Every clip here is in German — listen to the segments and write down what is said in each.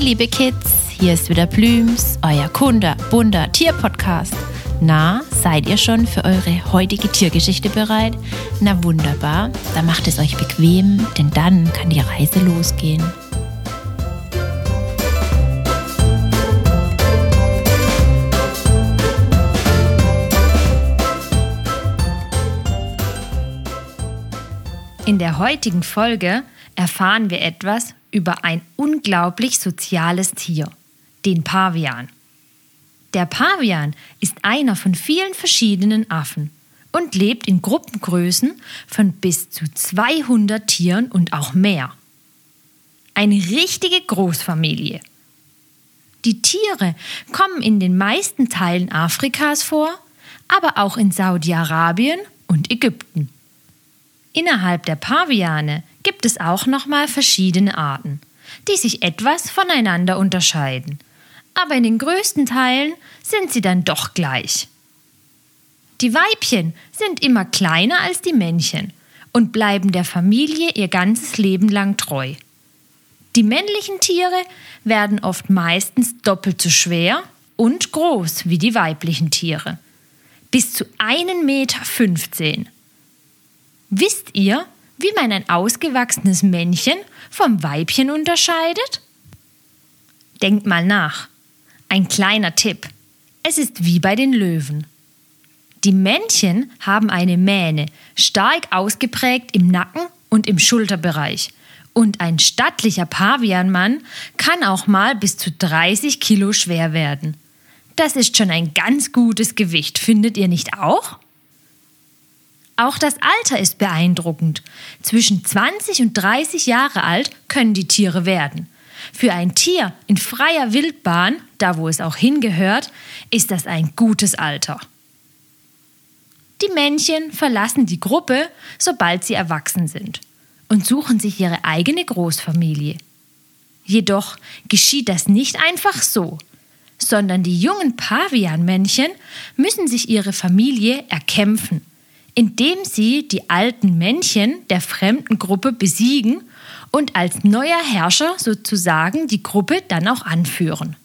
Liebe Kids, hier ist wieder Blüms, euer Kunde, bunter Tierpodcast. Na, seid ihr schon für eure heutige Tiergeschichte bereit? Na wunderbar, dann macht es euch bequem, denn dann kann die Reise losgehen. In der heutigen Folge erfahren wir etwas über ein unglaublich soziales Tier, den Pavian. Der Pavian ist einer von vielen verschiedenen Affen und lebt in Gruppengrößen von bis zu 200 Tieren und auch mehr. Eine richtige Großfamilie. Die Tiere kommen in den meisten Teilen Afrikas vor, aber auch in Saudi-Arabien und Ägypten. Innerhalb der Paviane gibt es auch nochmal verschiedene Arten, die sich etwas voneinander unterscheiden. Aber in den größten Teilen sind sie dann doch gleich. Die Weibchen sind immer kleiner als die Männchen und bleiben der Familie ihr ganzes Leben lang treu. Die männlichen Tiere werden oft meistens doppelt so schwer und groß wie die weiblichen Tiere. Bis zu 1,15 Meter. Wisst ihr, wie man ein ausgewachsenes Männchen vom Weibchen unterscheidet? Denkt mal nach. Ein kleiner Tipp. Es ist wie bei den Löwen. Die Männchen haben eine Mähne, stark ausgeprägt im Nacken und im Schulterbereich. Und ein stattlicher Pavianmann kann auch mal bis zu 30 Kilo schwer werden. Das ist schon ein ganz gutes Gewicht, findet ihr nicht auch? Auch das Alter ist beeindruckend. Zwischen 20 und 30 Jahre alt können die Tiere werden. Für ein Tier in freier Wildbahn, da wo es auch hingehört, ist das ein gutes Alter. Die Männchen verlassen die Gruppe, sobald sie erwachsen sind und suchen sich ihre eigene Großfamilie. Jedoch geschieht das nicht einfach so, sondern die jungen Pavianmännchen müssen sich ihre Familie erkämpfen indem sie die alten Männchen der fremden Gruppe besiegen und als neuer Herrscher sozusagen die Gruppe dann auch anführen.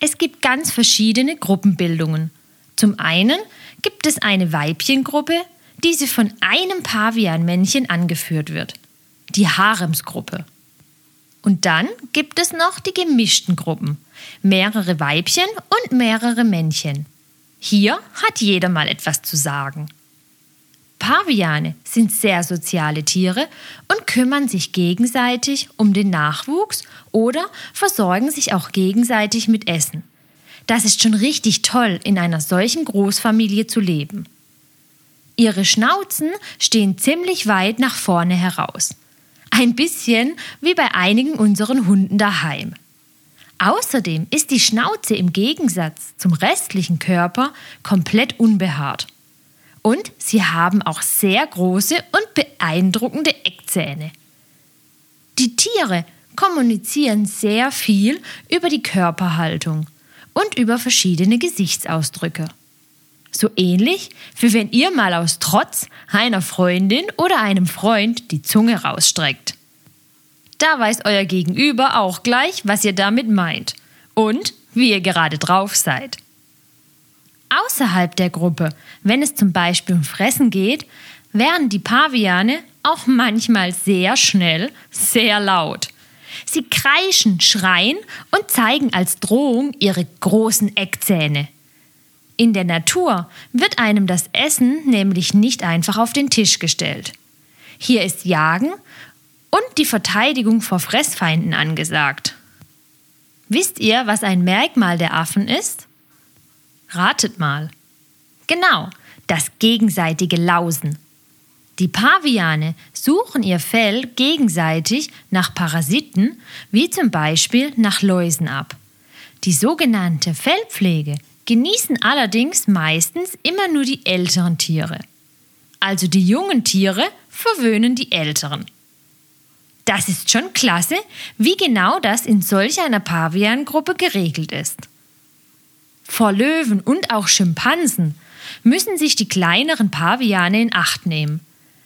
Es gibt ganz verschiedene Gruppenbildungen. Zum einen gibt es eine Weibchengruppe, die sie von einem Pavianmännchen angeführt wird, die Haremsgruppe. Und dann gibt es noch die gemischten Gruppen, mehrere Weibchen und mehrere Männchen. Hier hat jeder mal etwas zu sagen. Paviane sind sehr soziale Tiere und kümmern sich gegenseitig um den Nachwuchs oder versorgen sich auch gegenseitig mit Essen. Das ist schon richtig toll, in einer solchen Großfamilie zu leben. Ihre Schnauzen stehen ziemlich weit nach vorne heraus. Ein bisschen wie bei einigen unseren Hunden daheim. Außerdem ist die Schnauze im Gegensatz zum restlichen Körper komplett unbehaart. Und sie haben auch sehr große und beeindruckende Eckzähne. Die Tiere kommunizieren sehr viel über die Körperhaltung und über verschiedene Gesichtsausdrücke. So ähnlich wie wenn ihr mal aus Trotz einer Freundin oder einem Freund die Zunge rausstreckt. Da weiß euer Gegenüber auch gleich, was ihr damit meint und wie ihr gerade drauf seid. Außerhalb der Gruppe, wenn es zum Beispiel um Fressen geht, werden die Paviane auch manchmal sehr schnell, sehr laut. Sie kreischen, schreien und zeigen als Drohung ihre großen Eckzähne. In der Natur wird einem das Essen nämlich nicht einfach auf den Tisch gestellt. Hier ist Jagen und die Verteidigung vor Fressfeinden angesagt. Wisst ihr, was ein Merkmal der Affen ist? Ratet mal. Genau, das gegenseitige Lausen. Die Paviane suchen ihr Fell gegenseitig nach Parasiten, wie zum Beispiel nach Läusen ab. Die sogenannte Fellpflege genießen allerdings meistens immer nur die älteren Tiere. Also die jungen Tiere verwöhnen die älteren. Das ist schon klasse, wie genau das in solch einer Paviangruppe geregelt ist. Vor Löwen und auch Schimpansen müssen sich die kleineren Paviane in Acht nehmen.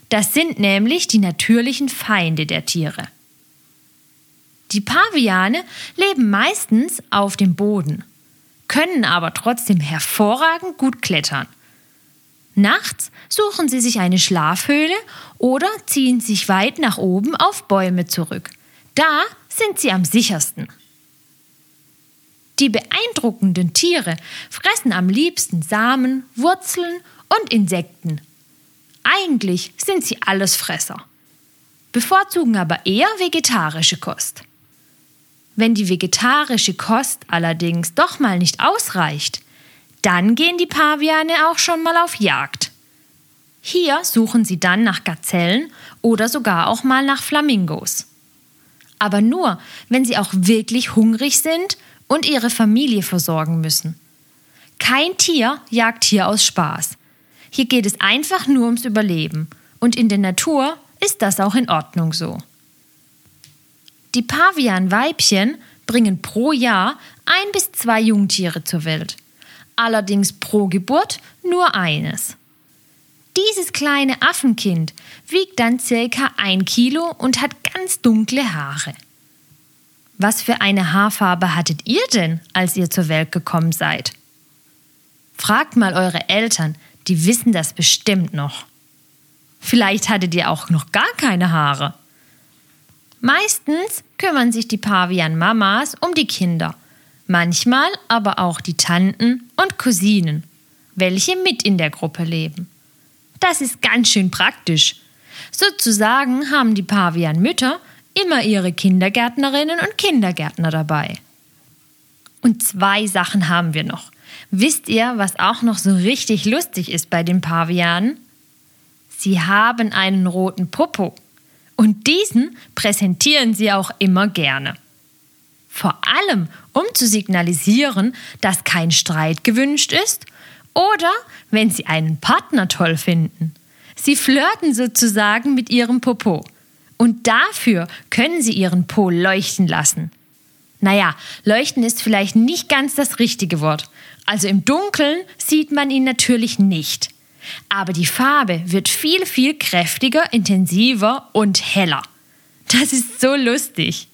Das sind nämlich die natürlichen Feinde der Tiere. Die Paviane leben meistens auf dem Boden, können aber trotzdem hervorragend gut klettern. Nachts suchen sie sich eine Schlafhöhle oder ziehen sich weit nach oben auf Bäume zurück. Da sind sie am sichersten. Die beeindruckenden Tiere fressen am liebsten Samen, Wurzeln und Insekten. Eigentlich sind sie Allesfresser, bevorzugen aber eher vegetarische Kost. Wenn die vegetarische Kost allerdings doch mal nicht ausreicht, dann gehen die Paviane auch schon mal auf Jagd. Hier suchen sie dann nach Gazellen oder sogar auch mal nach Flamingos. Aber nur, wenn sie auch wirklich hungrig sind und ihre Familie versorgen müssen. Kein Tier jagt hier aus Spaß. Hier geht es einfach nur ums Überleben. Und in der Natur ist das auch in Ordnung so. Die Pavianweibchen bringen pro Jahr ein bis zwei Jungtiere zur Welt. Allerdings pro Geburt nur eines. Dieses kleine Affenkind wiegt dann circa ein Kilo und hat ganz dunkle Haare. Was für eine Haarfarbe hattet ihr denn, als ihr zur Welt gekommen seid? Fragt mal eure Eltern, die wissen das bestimmt noch. Vielleicht hattet ihr auch noch gar keine Haare. Meistens kümmern sich die Pavian-Mamas um die Kinder, manchmal aber auch die Tanten und Cousinen, welche mit in der Gruppe leben. Das ist ganz schön praktisch. Sozusagen haben die Pavian-Mütter immer ihre Kindergärtnerinnen und Kindergärtner dabei. Und zwei Sachen haben wir noch. Wisst ihr, was auch noch so richtig lustig ist bei den Pavianen? Sie haben einen roten Popo. Und diesen präsentieren sie auch immer gerne. Vor allem, um zu signalisieren, dass kein Streit gewünscht ist oder wenn sie einen Partner toll finden. Sie flirten sozusagen mit ihrem Popo. Und dafür können sie ihren Po leuchten lassen. Naja, leuchten ist vielleicht nicht ganz das richtige Wort. Also im Dunkeln sieht man ihn natürlich nicht aber die Farbe wird viel, viel kräftiger, intensiver und heller. Das ist so lustig.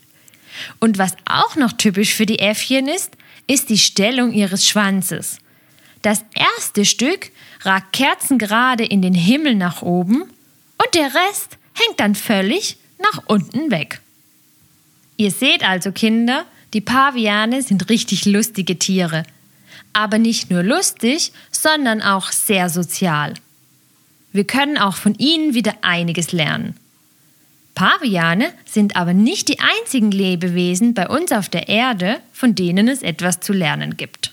Und was auch noch typisch für die Äffchen ist, ist die Stellung ihres Schwanzes. Das erste Stück ragt kerzengerade in den Himmel nach oben und der Rest hängt dann völlig nach unten weg. Ihr seht also, Kinder, die Paviane sind richtig lustige Tiere aber nicht nur lustig, sondern auch sehr sozial. Wir können auch von ihnen wieder einiges lernen. Paviane sind aber nicht die einzigen Lebewesen bei uns auf der Erde, von denen es etwas zu lernen gibt.